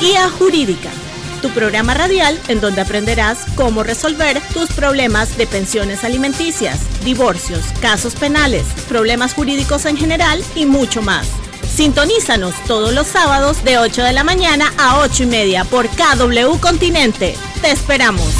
Guía Jurídica, tu programa radial en donde aprenderás cómo resolver tus problemas de pensiones alimenticias, divorcios, casos penales, problemas jurídicos en general y mucho más. Sintonízanos todos los sábados de 8 de la mañana a 8 y media por KW Continente. Te esperamos.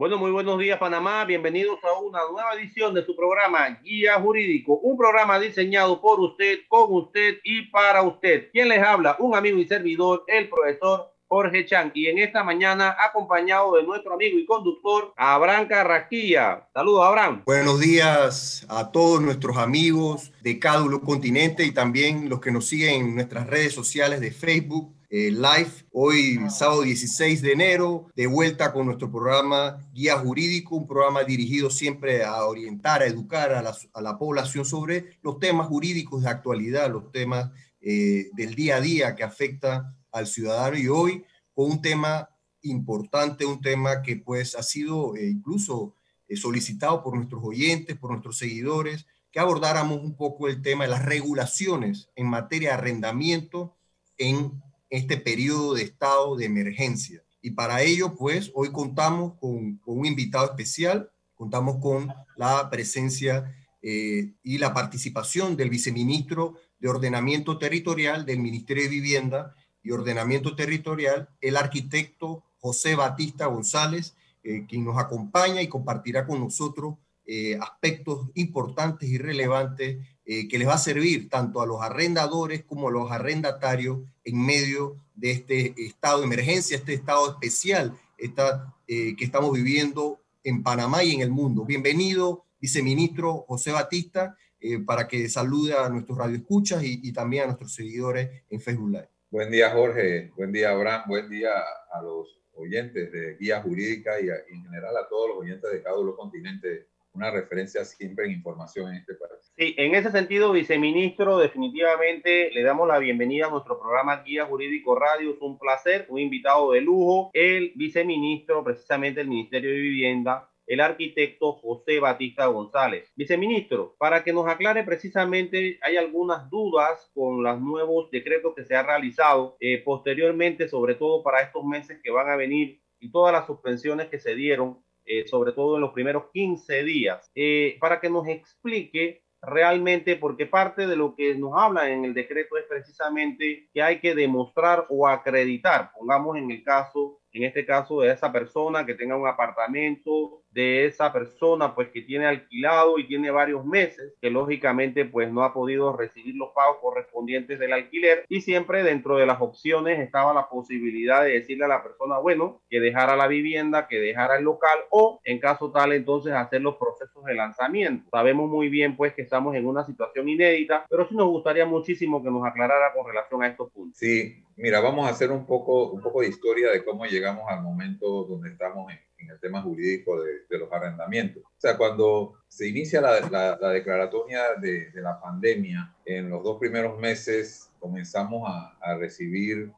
Bueno, muy buenos días Panamá, bienvenidos a una nueva edición de su programa Guía Jurídico, un programa diseñado por usted, con usted y para usted. ¿Quién les habla? Un amigo y servidor, el profesor Jorge Chan, y en esta mañana acompañado de nuestro amigo y conductor Abraham Carrasquilla. Saludos, Abraham. Buenos días a todos nuestros amigos de Cádulo Continente y también los que nos siguen en nuestras redes sociales de Facebook, eh, live hoy sábado 16 de enero, de vuelta con nuestro programa Guía Jurídico, un programa dirigido siempre a orientar, a educar a la, a la población sobre los temas jurídicos de actualidad, los temas eh, del día a día que afecta al ciudadano. Y hoy con un tema importante, un tema que pues ha sido eh, incluso solicitado por nuestros oyentes, por nuestros seguidores, que abordáramos un poco el tema de las regulaciones en materia de arrendamiento en este periodo de estado de emergencia. Y para ello, pues, hoy contamos con, un invitado especial, contamos con la presencia eh, y la participación del viceministro de Ordenamiento Territorial del Ministerio de Vivienda y Ordenamiento Territorial, el arquitecto José Batista González, eh, quien nos acompaña y compartirá con nosotros eh, aspectos importantes y relevantes eh, que les va a servir tanto a los arrendadores como a los arrendatarios en medio de este estado de emergencia, este estado especial eh, que estamos viviendo en Panamá y en el mundo. Bienvenido, viceministro José Batista, eh, para que salude a nuestros radioescuchas y, y también a nuestros seguidores en Facebook Live. Buen día, Jorge. Buen día, Abraham. Buen día a los oyentes de Guía Jurídica y, a, en general a todos los oyentes de cada uno de los continentes una referencia siempre en información en este país. Sí, en ese sentido, viceministro, definitivamente le damos la bienvenida a nuestro programa Guía Jurídico Radio. Es un placer, un invitado de lujo, el viceministro, precisamente del Ministerio de Vivienda, el arquitecto José Batista González. Viceministro, para que nos aclare precisamente, hay algunas dudas con los nuevos decretos que se han realizado eh, posteriormente, sobre todo para estos meses que van a venir y todas las suspensiones que se dieron eh, sobre todo en los primeros 15 días, eh, para que nos explique realmente, porque parte de lo que nos habla en el decreto es precisamente que hay que demostrar o acreditar, pongamos en el caso en este caso de esa persona que tenga un apartamento, de esa persona pues que tiene alquilado y tiene varios meses, que lógicamente pues no ha podido recibir los pagos correspondientes del alquiler y siempre dentro de las opciones estaba la posibilidad de decirle a la persona, bueno, que dejara la vivienda, que dejara el local o en caso tal entonces hacer los procesos de lanzamiento. Sabemos muy bien pues que estamos en una situación inédita, pero sí nos gustaría muchísimo que nos aclarara con relación a estos puntos. Sí, mira, vamos a hacer un poco, un poco de historia de cómo llegamos al momento donde estamos en, en el tema jurídico de, de, los arrendamientos. O sea, cuando se inicia la, la, la declaratoria de, de, la pandemia, en los dos primeros meses comenzamos a, a recibir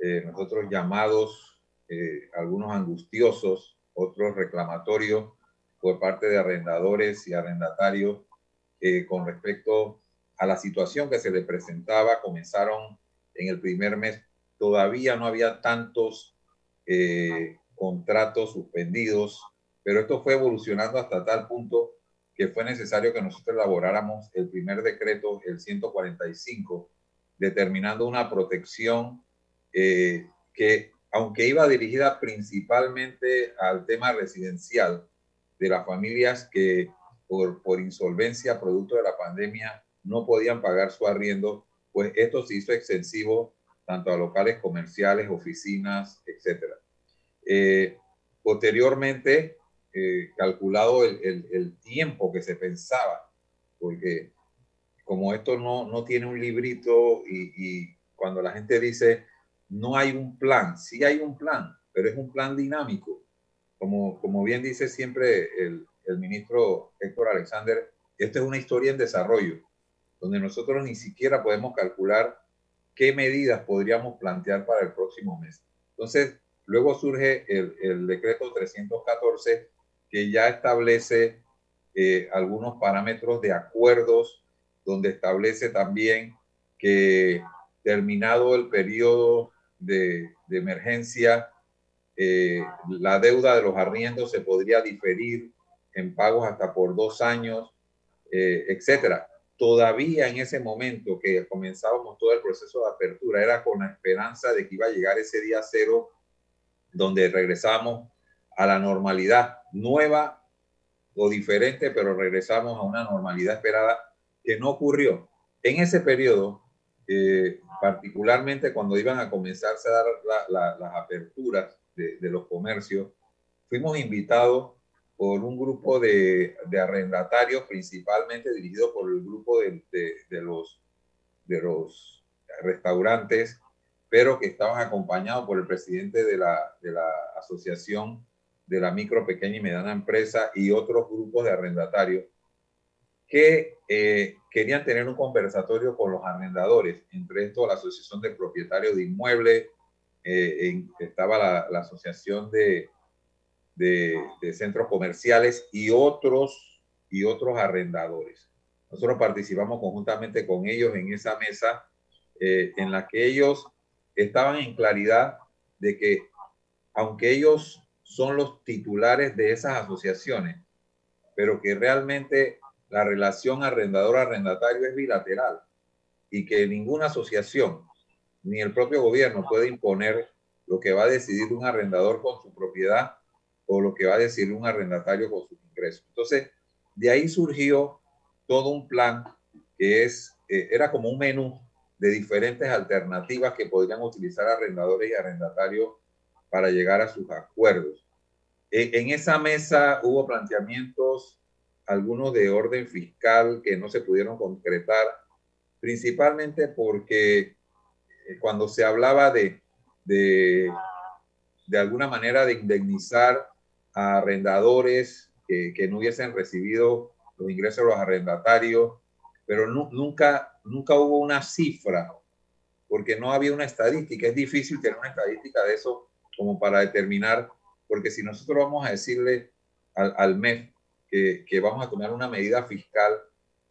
eh, nosotros llamados, eh, algunos angustiosos, otros reclamatorios por parte de arrendadores y arrendatarios eh, con respecto a la situación que se le presentaba. Comenzaron en el primer mes, todavía no había tantos eh, contratos suspendidos, pero esto fue evolucionando hasta tal punto que fue necesario que nosotros elaboráramos el primer decreto, el 145, determinando una protección eh, que, aunque iba dirigida principalmente al tema residencial de las familias que por, por insolvencia, producto de la pandemia, no podían pagar su arriendo, pues esto se hizo extensivo tanto a locales comerciales, oficinas, etcétera. Eh, posteriormente, eh, calculado el, tiempo que se pensaba, porque como esto no, no tiene un librito y, cuando la gente dice no hay un plan, sí hay un plan, pero es un plan dinámico. Como, como bien dice siempre el, el ministro Héctor Alexander, esto es una historia en desarrollo, donde nosotros ni siquiera podemos calcular qué medidas podríamos plantear para el próximo mes. Entonces, Luego surge el, decreto 314 que ya establece eh, algunos parámetros de acuerdos, donde establece también que terminado el periodo de, emergencia, eh, la deuda de los arriendos se podría diferir en pagos hasta por dos años, eh, etcétera. Todavía en ese momento que comenzábamos todo el proceso de apertura, era con la esperanza de que iba a llegar ese día cero donde regresamos a la normalidad nueva o diferente, pero regresamos a una normalidad esperada que no ocurrió. En ese periodo, eh, particularmente cuando iban a comenzarse a dar las aperturas de, los comercios, fuimos invitados por un grupo de, arrendatarios, principalmente dirigido por el grupo de, los, de los restaurantes, pero que estaban acompañados por el presidente de la, de la Asociación de la Micro, Pequeña y Mediana Empresa y otros grupos de arrendatarios que eh, querían tener un conversatorio con los arrendadores, entre estos la Asociación de Propietarios de Inmuebles, eh, estaba la, Asociación de, de, Centros Comerciales y otros, y otros arrendadores. Nosotros participamos conjuntamente con ellos en esa mesa eh, en la que ellos estaban en claridad de que aunque ellos son los titulares de esas asociaciones, pero que realmente la relación arrendador-arrendatario es bilateral y que ninguna asociación ni el propio gobierno puede imponer lo que va a decidir un arrendador con su propiedad o lo que va a decidir un arrendatario con sus ingresos. Entonces, de ahí surgió todo un plan que es, eh, era como un menú de diferentes alternativas que podrían utilizar arrendadores y arrendatarios para llegar a sus acuerdos. en esa mesa hubo planteamientos algunos de orden fiscal que no se pudieron concretar, principalmente porque eh, cuando se hablaba de, de, de alguna manera de indemnizar a arrendadores que, que, no hubiesen recibido los ingresos de los arrendatarios, pero nunca, nunca hubo una cifra, porque no había una estadística. Es difícil tener una estadística de eso como para determinar, porque si nosotros vamos a decirle al, al MEF, que, vamos a tomar una medida fiscal,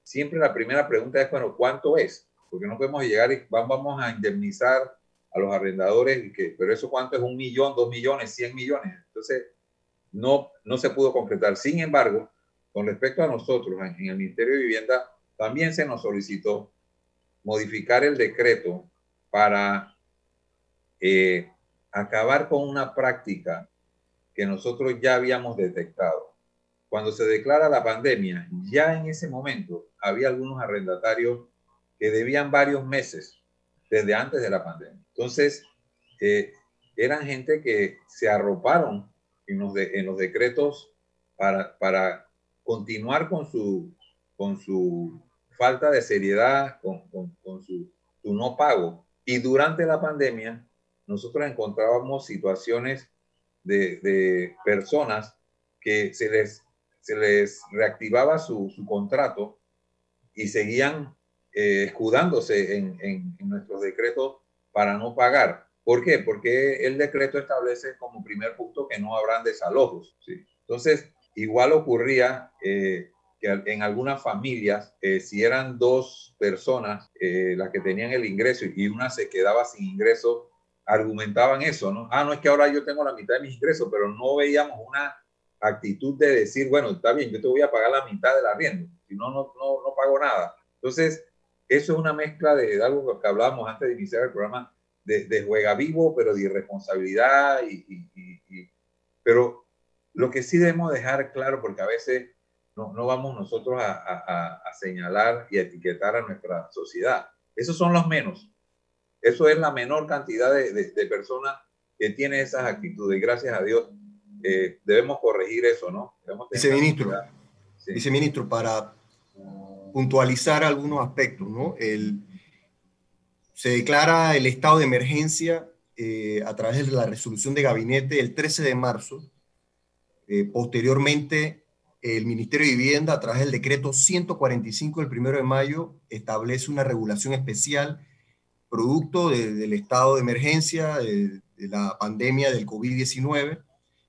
siempre la primera pregunta es, bueno, ¿cuánto es? Porque no podemos llegar y vamos a indemnizar a los arrendadores, que, pero eso cuánto es un millón, dos millones, cien millones. Entonces, no, no se pudo concretar. Sin embargo, con respecto a nosotros, en el Ministerio de Vivienda, también se nos solicitó modificar el decreto para eh, acabar con una práctica que nosotros ya habíamos detectado cuando se declara la pandemia, ya en ese momento había algunos arrendatarios que debían varios meses desde antes de la pandemia. Entonces, eh, eran gente que se arroparon en los, en los decretos para, para continuar con su, con su falta de seriedad, con, con, su, su no pago. Y durante la pandemia, nosotros encontrábamos situaciones de, de personas que se les se les reactivaba su, su contrato y seguían eh, escudándose en, en, nuestros decretos para no pagar. ¿Por qué? Porque el decreto establece como primer punto que no habrán desalojos. ¿sí? Entonces, igual ocurría eh, en algunas familias, eh, si eran dos personas las que tenían el ingreso y una se quedaba sin ingreso, argumentaban eso, ¿no? Ah, no es que ahora yo tengo la mitad de mis ingresos, pero no veíamos una actitud de decir, bueno, está bien, yo te voy a pagar la mitad del arriendo, si no, no, no, no pago nada. Entonces, eso es una mezcla de, algo que hablábamos antes de iniciar el programa, de, de juega vivo, pero de irresponsabilidad. Y, y, pero lo que sí debemos dejar claro, porque a veces no, no vamos nosotros a, a, a, señalar y etiquetar a nuestra sociedad. Esos son los menos. Eso es la menor cantidad de, de, de personas que tiene esas actitudes. Gracias a Dios eh, debemos corregir eso, ¿no? Viceministro, viceministro, para puntualizar algunos aspectos, ¿no? El, se declara el estado de emergencia eh, a través de la resolución de gabinete el 13 de marzo. Eh, posteriormente, el Ministerio de Vivienda, a través del decreto 145 del 1 de mayo, establece una regulación especial producto del estado de emergencia, de, la pandemia del COVID-19,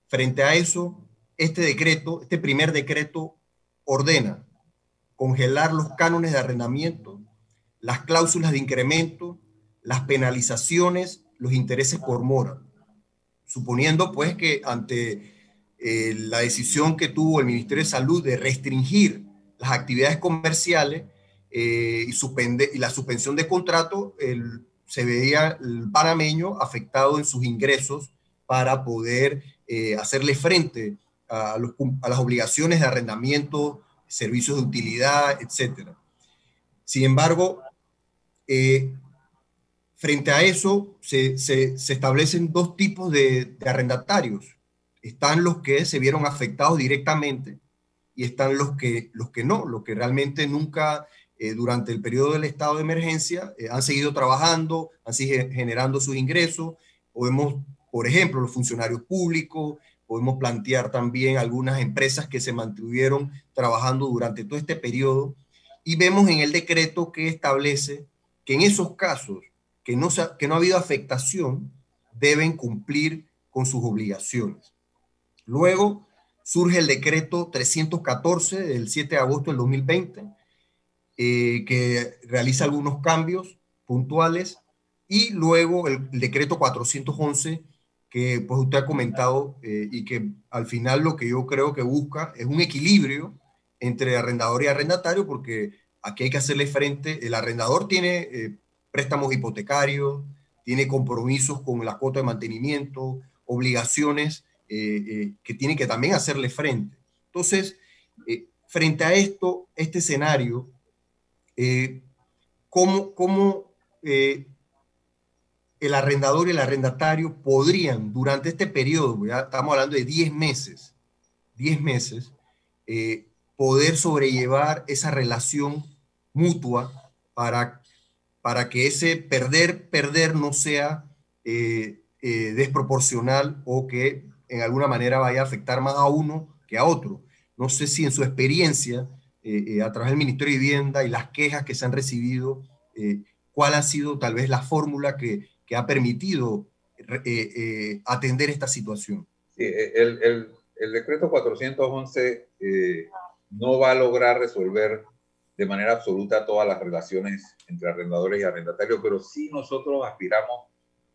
Frente a eso, este decreto, este primer decreto, ordena congelar los cánones de arrendamiento, las cláusulas de incremento, las penalizaciones, los intereses por mora, suponiendo pues que ante eh, la decisión que tuvo el Ministerio de Salud de restringir las actividades comerciales eh, y, suspende, y la suspensión de contrato, se veía el panameño afectado en sus ingresos para poder eh, hacerle frente a, a, las obligaciones de arrendamiento, servicios de utilidad, etc. Sin embargo, frente a eso se, se, establecen dos tipos de, de arrendatarios están los que se vieron afectados directamente y están los que, los que no, los que realmente nunca eh, durante el periodo del estado de emergencia eh, han seguido trabajando, han seguido generando sus ingresos. Podemos, por ejemplo, los funcionarios públicos, podemos plantear también algunas empresas que se mantuvieron trabajando durante todo este periodo y vemos en el decreto que establece que en esos casos que no, que no ha habido afectación, deben cumplir con sus obligaciones. Luego surge el decreto 314 del 7 de agosto del 2020, eh, que realiza algunos cambios puntuales, y luego el, decreto 411, que pues usted ha comentado eh, y que al final lo que yo creo que busca es un equilibrio entre arrendador y arrendatario, porque aquí hay que hacerle frente, el arrendador tiene eh, préstamos hipotecarios, tiene compromisos con la cuota de mantenimiento, obligaciones que tiene que también hacerle frente. Entonces, eh, frente a esto, este escenario, ¿cómo, cómo el arrendador y el arrendatario podrían, durante este periodo, estamos hablando de 10 meses, 10 meses, poder sobrellevar esa relación mutua para, para que ese perder, perder no sea desproporcional o que en alguna manera vaya a afectar más a uno que a otro. No sé si en su experiencia, eh, eh, a través del Ministerio de Vivienda y las quejas que se han recibido, eh, cuál ha sido tal vez la fórmula que, que ha permitido atender esta situación. Sí, el, el, el, decreto 411 no va a lograr resolver de manera absoluta todas las relaciones entre arrendadores y arrendatarios, pero sí nosotros aspiramos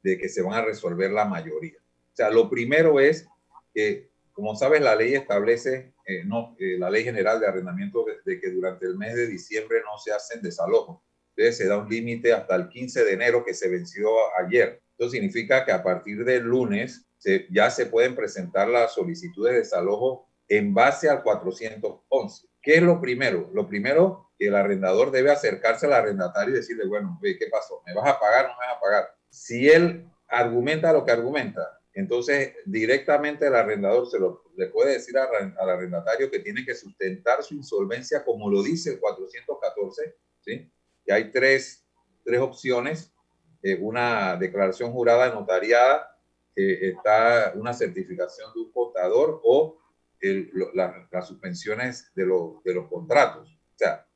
de que se van a resolver la mayoría. O sea, lo primero es que, como sabes, la ley establece, eh, no, eh, la ley general de arrendamiento, de, que durante el mes de diciembre no se hacen desalojos. Entonces se da un límite hasta el 15 de enero que se venció ayer. Esto significa que a partir del lunes ya se pueden presentar las solicitudes de desalojo en base al 411. ¿Qué es lo primero? Lo primero, que el arrendador debe acercarse al arrendatario y decirle, bueno, ¿qué pasó? ¿Me vas a pagar o no me vas a pagar? Si él argumenta lo que argumenta, entonces, directamente el arrendador se lo, le puede decir al arrendatario que tiene que sustentar su insolvencia como lo dice el 414, ¿sí? Y hay tres, tres opciones, eh, una declaración jurada notariada, eh, está una certificación de un contador o las suspensiones de, de, los contratos. O sea,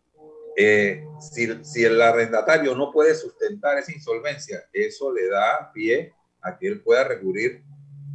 eh, si, si el arrendatario no puede sustentar esa insolvencia, eso le da pie a que él pueda recurrir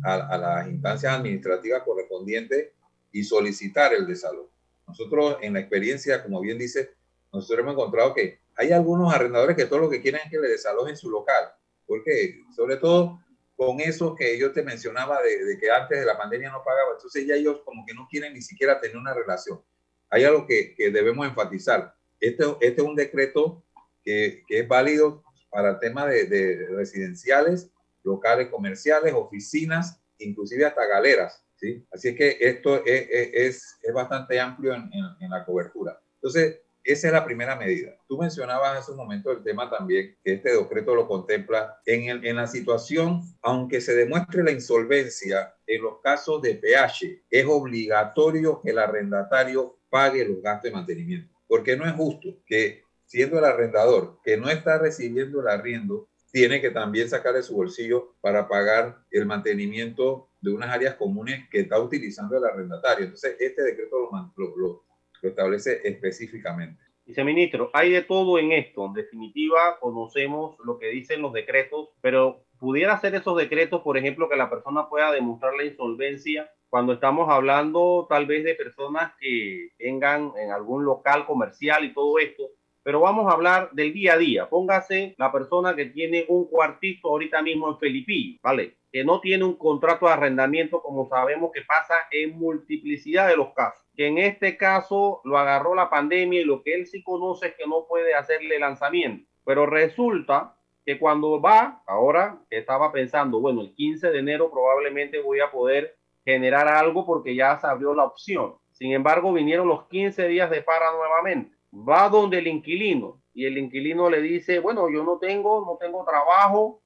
a, las instancias administrativas correspondientes y solicitar el desalojo. Nosotros en la experiencia, como bien dice, nosotros hemos encontrado que hay algunos arrendadores que todo lo que quieren es que le desalojen su local, porque sobre todo con eso que yo te mencionaba de, que antes de la pandemia no pagaba, entonces ya ellos como que no quieren ni siquiera tener una relación. Hay algo que, que debemos enfatizar. Este, este es un decreto que, que es válido para temas de, de residenciales locales comerciales, oficinas, inclusive hasta galeras. ¿sí? Así es que esto es, es, es bastante amplio en, en, la cobertura. Entonces, esa es la primera medida. Tú mencionabas hace un momento el tema también, que este decreto lo contempla en, el, en la situación, aunque se demuestre la insolvencia, en los casos de PH, es obligatorio que el arrendatario pague los gastos de mantenimiento, porque no es justo que siendo el arrendador que no está recibiendo el arriendo, tiene que también sacar de su bolsillo para pagar el mantenimiento de unas áreas comunes que está utilizando el arrendatario. Entonces, este decreto lo, lo, establece específicamente. Viceministro, hay de todo en esto. En definitiva, conocemos lo que dicen los decretos, pero pudiera ser esos decretos, por ejemplo, que la persona pueda demostrar la insolvencia cuando estamos hablando tal vez de personas que tengan en algún local comercial y todo esto, pero vamos a hablar del día a día. Póngase la persona que tiene un cuartito ahorita mismo en Felipillo, ¿vale? Que no tiene un contrato de arrendamiento, como sabemos que pasa en multiplicidad de los casos. Que en este caso lo agarró la pandemia y lo que él sí conoce es que no puede hacerle lanzamiento. Pero resulta que cuando va, ahora estaba pensando, bueno, el 15 de enero probablemente voy a poder generar algo porque ya se abrió la opción. Sin embargo, vinieron los 15 días de para nuevamente va donde el inquilino y el inquilino le dice, bueno, yo no tengo, no tengo trabajo.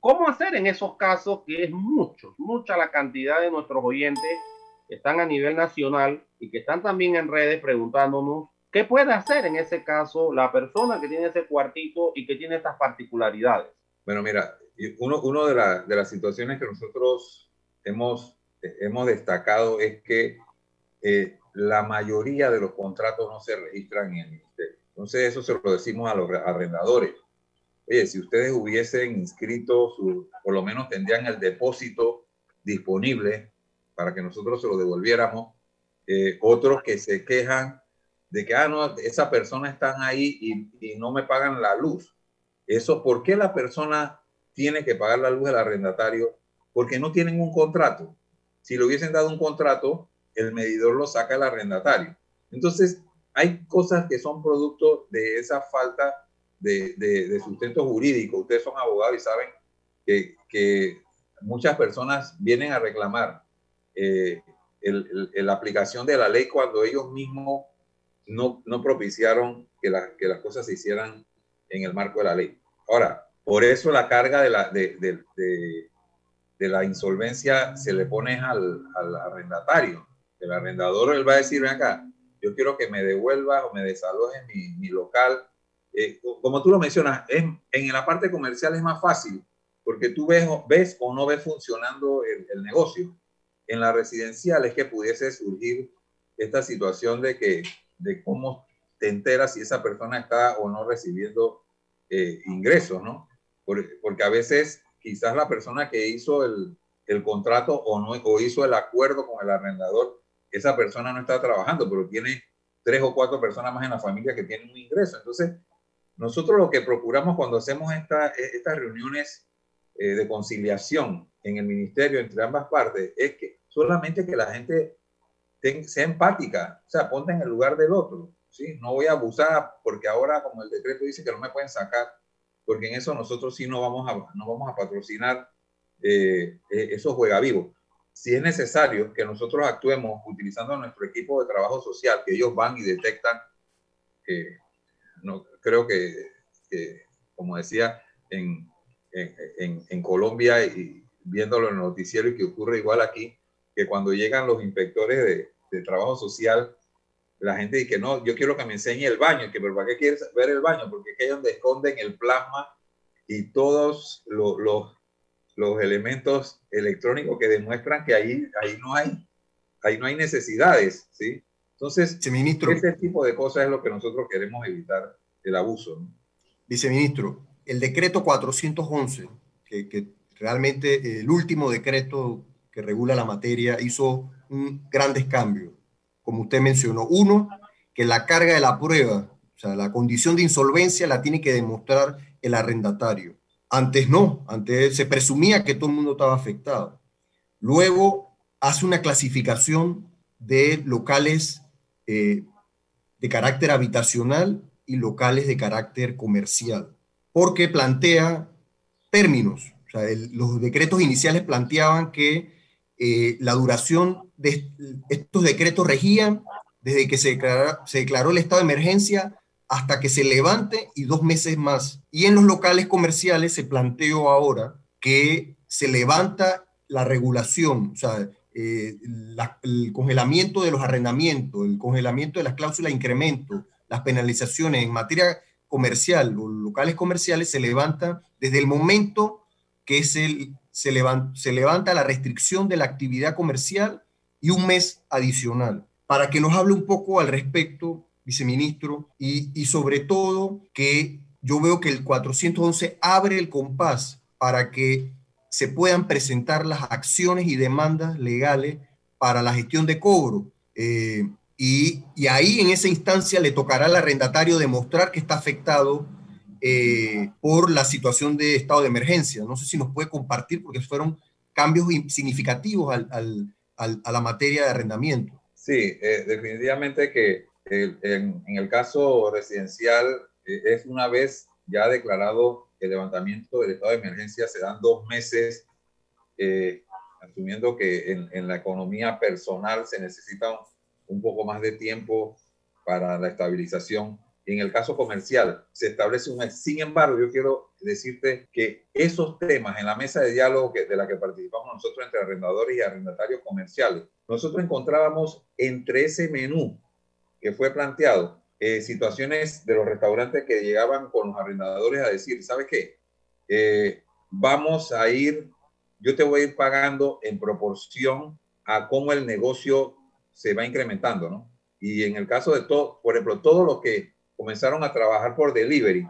¿Cómo hacer en esos casos que es mucho, mucha la cantidad de nuestros oyentes que están a nivel nacional y que están también en redes preguntándonos qué puede hacer en ese caso la persona que tiene ese cuartito y que tiene estas particularidades? Bueno, mira, uno, uno de, de las situaciones que nosotros hemos, hemos destacado es que eh, la mayoría de los contratos no se registran en el ministerio. Entonces, eso se lo decimos a los arrendadores. Oye, si ustedes hubiesen inscrito, por lo menos tendrían el depósito disponible para que nosotros se lo devolviéramos. Eh, otros que se quejan de que, ah, no, esa persona están ahí y, no me pagan la luz. Eso, ¿por qué la persona tiene que pagar la luz del arrendatario? Porque no tienen un contrato. Si le hubiesen dado un contrato, el medidor lo saca el arrendatario. Entonces, hay cosas que son producto de esa falta de, sustento jurídico. Ustedes son abogados y saben que, muchas personas vienen a reclamar eh, la aplicación de la ley cuando ellos mismos no, no propiciaron que, que, las cosas se hicieran en el marco de la ley. Ahora, por eso la carga de la, de, de la insolvencia se le pone al, al arrendatario el arrendador él va a decir, ven acá, yo quiero que me devuelva o me desaloje mi, mi local. Eh, como tú lo mencionas, en, en la parte comercial es más fácil porque tú ves, ves o no ves funcionando el, el, negocio. En la residencial es que pudiese surgir esta situación de que de cómo te enteras si esa persona está o no recibiendo eh, ingresos, ¿no? Porque, porque a veces quizás la persona que hizo el, el contrato o no o hizo el acuerdo con el arrendador esa persona no está trabajando, pero tiene tres o cuatro personas más en la familia que tienen un ingreso. Entonces, nosotros lo que procuramos cuando hacemos esta, estas reuniones eh, de conciliación en el ministerio entre ambas partes es que solamente que la gente sea empática, o sea, ponte en el lugar del otro. ¿sí? No voy a abusar porque ahora, como el decreto dice que no me pueden sacar, porque en eso nosotros sí no vamos a, no vamos a patrocinar eh, eh esos juegavivos si es necesario que nosotros actuemos utilizando nuestro equipo de trabajo social, que ellos van y detectan, no, creo que, como decía, en, en, en, Colombia y viéndolo en el noticiero y que ocurre igual aquí, que cuando llegan los inspectores de, de trabajo social, la gente dice que no, yo quiero que me enseñe el baño, que pero ¿para qué quieres ver el baño? Porque es que es donde esconden el plasma y todos los, los los elementos electrónicos que demuestran que ahí, ahí, no, hay, ahí no hay necesidades, ¿sí? Entonces, Viceministro, ese tipo de cosas es lo que nosotros queremos evitar, el abuso. ¿no? Viceministro, el decreto 411, que, que realmente el último decreto que regula la materia hizo un grandes cambios, como usted mencionó. Uno, que la carga de la prueba, o sea, la condición de insolvencia la tiene que demostrar el arrendatario. Antes no, antes se presumía que todo el mundo estaba afectado. Luego hace una clasificación de locales eh, de carácter habitacional y locales de carácter comercial, porque plantea términos. los decretos iniciales planteaban que eh, la duración de estos decretos regían desde que se declaró el estado de emergencia hasta que se levante y dos meses más. Y en los locales comerciales se planteó ahora que se levanta la regulación, o sea, eh, el congelamiento de los arrendamientos, el congelamiento de las cláusulas de incremento, las penalizaciones en materia comercial o locales comerciales se levanta desde el momento que se, se, levanta, se levanta la restricción de la actividad comercial y un mes adicional. Para que nos hable un poco al respecto, viceministro, y, sobre todo que yo veo que el 411 abre el compás para que se puedan presentar las acciones y demandas legales para la gestión de cobro. Eh, y, ahí en esa instancia le tocará al arrendatario demostrar que está afectado eh, por la situación de estado de emergencia. No sé si nos puede compartir porque fueron cambios significativos al, a la materia de arrendamiento. Sí, eh, definitivamente que en, el caso residencial eh, es una vez ya declarado el levantamiento del estado de emergencia, se dan dos meses, asumiendo que en, en, la economía personal se necesita un poco más de tiempo para la estabilización. En el caso comercial se establece un mes. Sin embargo, yo quiero decirte que esos temas en la mesa de diálogo que, de la que participamos nosotros entre arrendadores y arrendatarios comerciales, nosotros encontrábamos entre ese menú que fue planteado eh, situaciones de los restaurantes que llegaban con los arrendadores a decir, ¿sabes qué? Eh, vamos a ir, yo te voy a ir pagando en proporción a cómo el negocio se va incrementando, ¿no? Y en el caso de todo, por ejemplo, todos los que comenzaron a trabajar por delivery,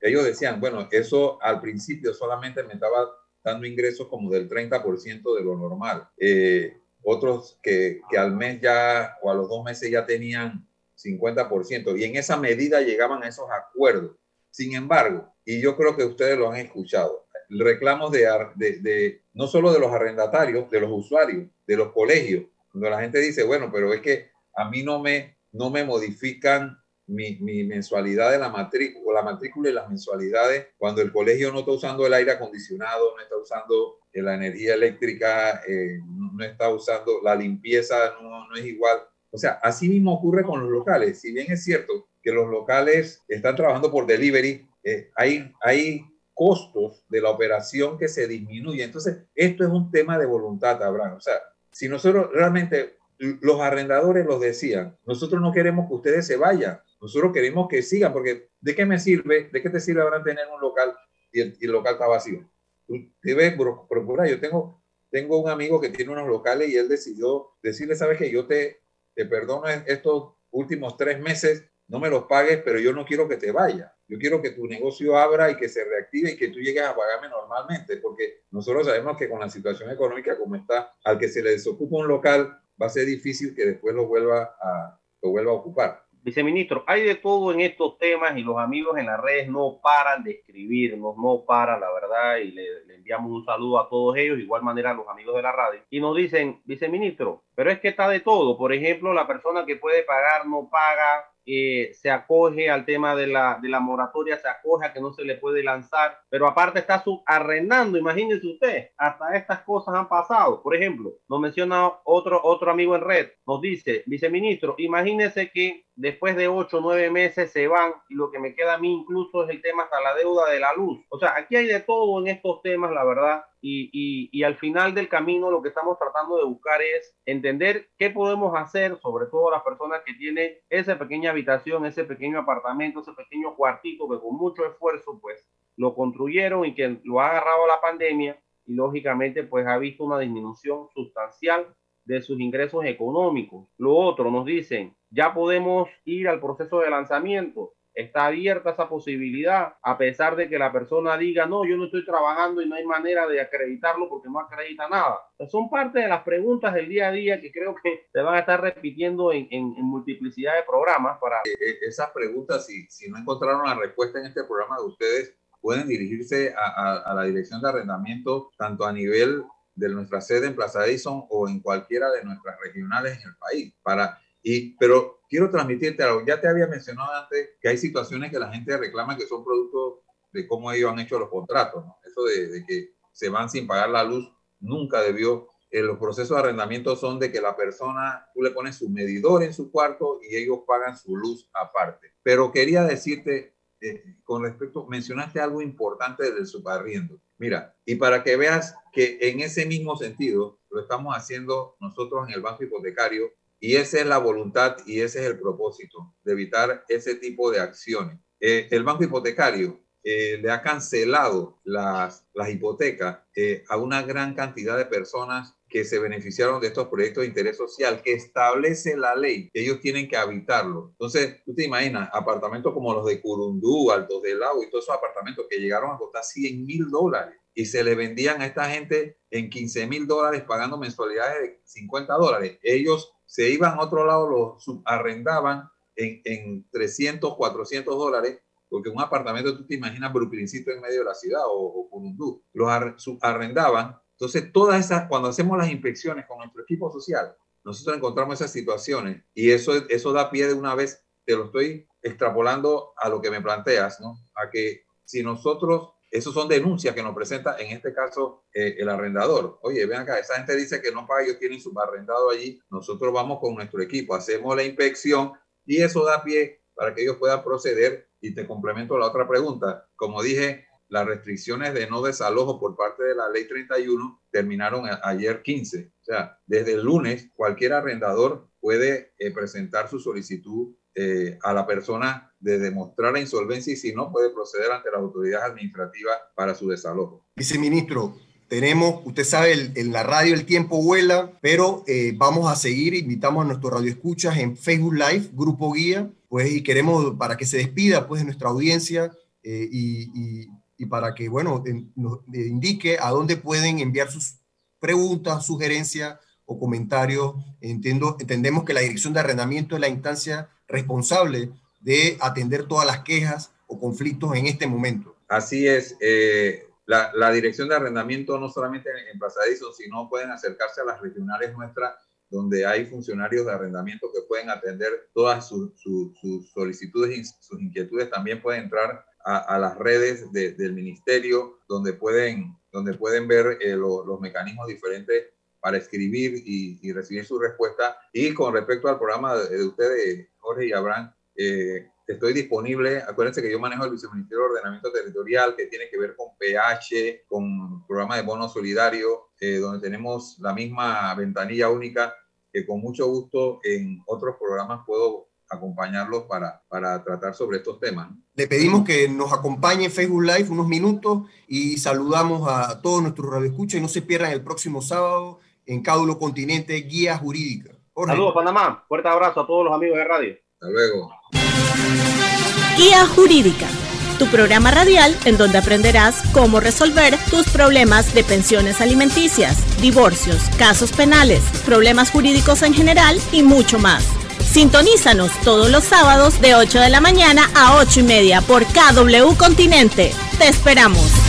ellos decían, bueno, eso al principio solamente me estaba dando ingresos como del 30% de lo normal. Eh, otros que, que, al mes ya o a los dos meses ya tenían 50% y en esa medida llegaban a esos acuerdos. Sin embargo, y yo creo que ustedes lo han escuchado, reclamos de, de, de no solo de los arrendatarios, de los usuarios, de los colegios, cuando la gente dice, bueno, pero es que a mí no me, no me modifican mi, mi mensualidad de la matrícula, la matrícula y las mensualidades cuando el colegio no está usando el aire acondicionado, no está usando eh, la energía eléctrica, eh, no está usando la limpieza, no, no es igual. O sea, así mismo ocurre con los locales. Si bien es cierto que los locales están trabajando por delivery, eh, hay, hay costos de la operación que se disminuyen. Entonces, esto es un tema de voluntad, Abraham. O sea, si nosotros realmente, los arrendadores los decían, nosotros no queremos que ustedes se vayan, nosotros queremos que sigan, porque ¿de qué me sirve? ¿De qué te sirve ahora tener un local y el, local está vacío? Tú debes procurar. Yo tengo, tengo un amigo que tiene unos locales y él decidió decirle, sabes que yo te, te perdono estos últimos tres meses, no me los pagues, pero yo no quiero que te vayas. Yo quiero que tu negocio abra y que se reactive y que tú llegues a pagarme normalmente, porque nosotros sabemos que con la situación económica como está, al que se le desocupa un local, va a ser difícil que después lo vuelva a, lo vuelva a ocupar. Viceministro, hay de todo en estos temas y los amigos en las redes no paran de escribirnos, no paran, la verdad, y le, enviamos un saludo a todos ellos, igual manera a los amigos de la radio, y nos dicen, viceministro, pero es que está de todo, por ejemplo, la persona que puede pagar no paga, eh, se acoge al tema de la, de la moratoria, se acoge a que no se le puede lanzar, pero aparte está subarrendando, imagínense usted, hasta estas cosas han pasado. Por ejemplo, nos menciona otro, otro amigo en red, nos dice, viceministro, imagínese que después de ocho o nueve meses se van y lo que me queda a mí incluso es el tema hasta la deuda de la luz. O sea, aquí hay de todo en estos temas, la verdad, y, y, y, al final del camino lo que estamos tratando de buscar es entender qué podemos hacer, sobre todo las personas que tienen esa pequeña habitación, ese pequeño apartamento, ese pequeño cuartito que con mucho esfuerzo pues lo construyeron y que lo ha agarrado la pandemia y lógicamente pues ha visto una disminución sustancial de sus ingresos económicos. Lo otro, nos dicen, ya podemos ir al proceso de lanzamiento. Está abierta esa posibilidad, a pesar de que la persona diga, no, yo no estoy trabajando y no hay manera de acreditarlo porque no acredita nada. son parte de las preguntas del día a día que creo que se van a estar repitiendo en, en, multiplicidad de programas. para eh, eh, Esas preguntas, si, si no encontraron la respuesta en este programa de ustedes, pueden dirigirse a, a la dirección de arrendamiento, tanto a nivel de nuestra sede en Plaza Edison o en cualquiera de nuestras regionales en el país. Para, y, pero quiero transmitirte algo. Ya te había mencionado antes que hay situaciones que la gente reclama que son producto de cómo ellos han hecho los contratos. ¿no? Eso de, de, que se van sin pagar la luz nunca debió. Eh, los procesos de arrendamiento son de que la persona, tú le pones su medidor en su cuarto y ellos pagan su luz aparte. Pero quería decirte, eh, con respecto, mencionaste algo importante del subarriendo. Mira, y para que veas que en ese mismo sentido lo estamos haciendo nosotros en el banco hipotecario y esa es la voluntad y ese es el propósito de evitar ese tipo de acciones. Eh, el banco hipotecario eh, le ha cancelado las, las hipotecas a una gran cantidad de personas que se beneficiaron de estos proyectos de interés social que establece la ley, ellos tienen que habitarlo. Entonces, tú te imaginas, apartamentos como los de Curundú, Altos del Lago y todos esos apartamentos que llegaron a costar 100 mil dólares y se le vendían a esta gente en 15 mil dólares pagando mensualidades de 50 dólares. Ellos se iban a otro lado, lo subarrendaban en, en 300, 400 dólares, porque un apartamento, tú te imaginas Brooklyncito en medio de la ciudad o, o Los subarrendaban. Entonces, todas esas, cuando hacemos las inspecciones con nuestro equipo social, nosotros encontramos esas situaciones y eso, eso da pie de una vez, te lo estoy extrapolando a lo que me planteas, ¿no? A que si nosotros esos son denuncias que nos presenta, en este caso, eh, el arrendador. Oye, ven acá, esa gente dice que no paga, ellos tienen su arrendado allí. Nosotros vamos con nuestro equipo, hacemos la inspección y eso da pie para que ellos puedan proceder. Y te complemento la otra pregunta. Como dije, las restricciones de no desalojo por parte de la ley 31 terminaron ayer 15. O sea, desde el lunes cualquier arrendador puede eh, presentar su solicitud eh, a la persona de demostrar la insolvencia y si no puede proceder ante la autoridad administrativa para su desalojo. Viceministro, tenemos, usted sabe, en la radio el tiempo vuela, pero eh, vamos a seguir, invitamos a nuestros radioescuchas en Facebook Live, Grupo Guía, pues y queremos para que se despida pues de nuestra audiencia y, para que, bueno, nos indique a dónde pueden enviar sus preguntas, sugerencias o comentarios. Entiendo, entendemos que la dirección de arrendamiento es la instancia responsable de atender todas las quejas o conflictos en este momento. Así es. Eh, la, dirección de arrendamiento no solamente en, Plaza Edison, sino pueden acercarse a las regionales nuestras, donde hay funcionarios de arrendamiento que pueden atender todas sus solicitudes y sus inquietudes. También pueden entrar a, las redes del ministerio, donde pueden, donde pueden ver eh, los mecanismos diferentes para escribir y, recibir su respuesta. Y con respecto al programa de, ustedes, Jorge y Abraham, eh, estoy disponible. Acuérdense que yo manejo el Viceministerio de Ordenamiento Territorial, que tiene que ver con PH, con programa de bono solidario, eh, donde tenemos la misma ventanilla única que con mucho gusto en otros programas puedo acompañarlos para, para tratar sobre estos temas. Le pedimos que nos acompañe en Facebook Live unos minutos y saludamos a todos nuestros radioescuchas y no se pierdan el próximo sábado en Cádulo Continente Guía Jurídica. Saludos, Panamá. Fuerte abrazo a todos los amigos de radio. Hasta luego. Guía Jurídica, tu programa radial en donde aprenderás cómo resolver tus problemas de pensiones alimenticias, divorcios, casos penales, problemas jurídicos en general y mucho más. Sintonízanos todos los sábados de 8 de la mañana a 8 y media por KW Continente. Te esperamos.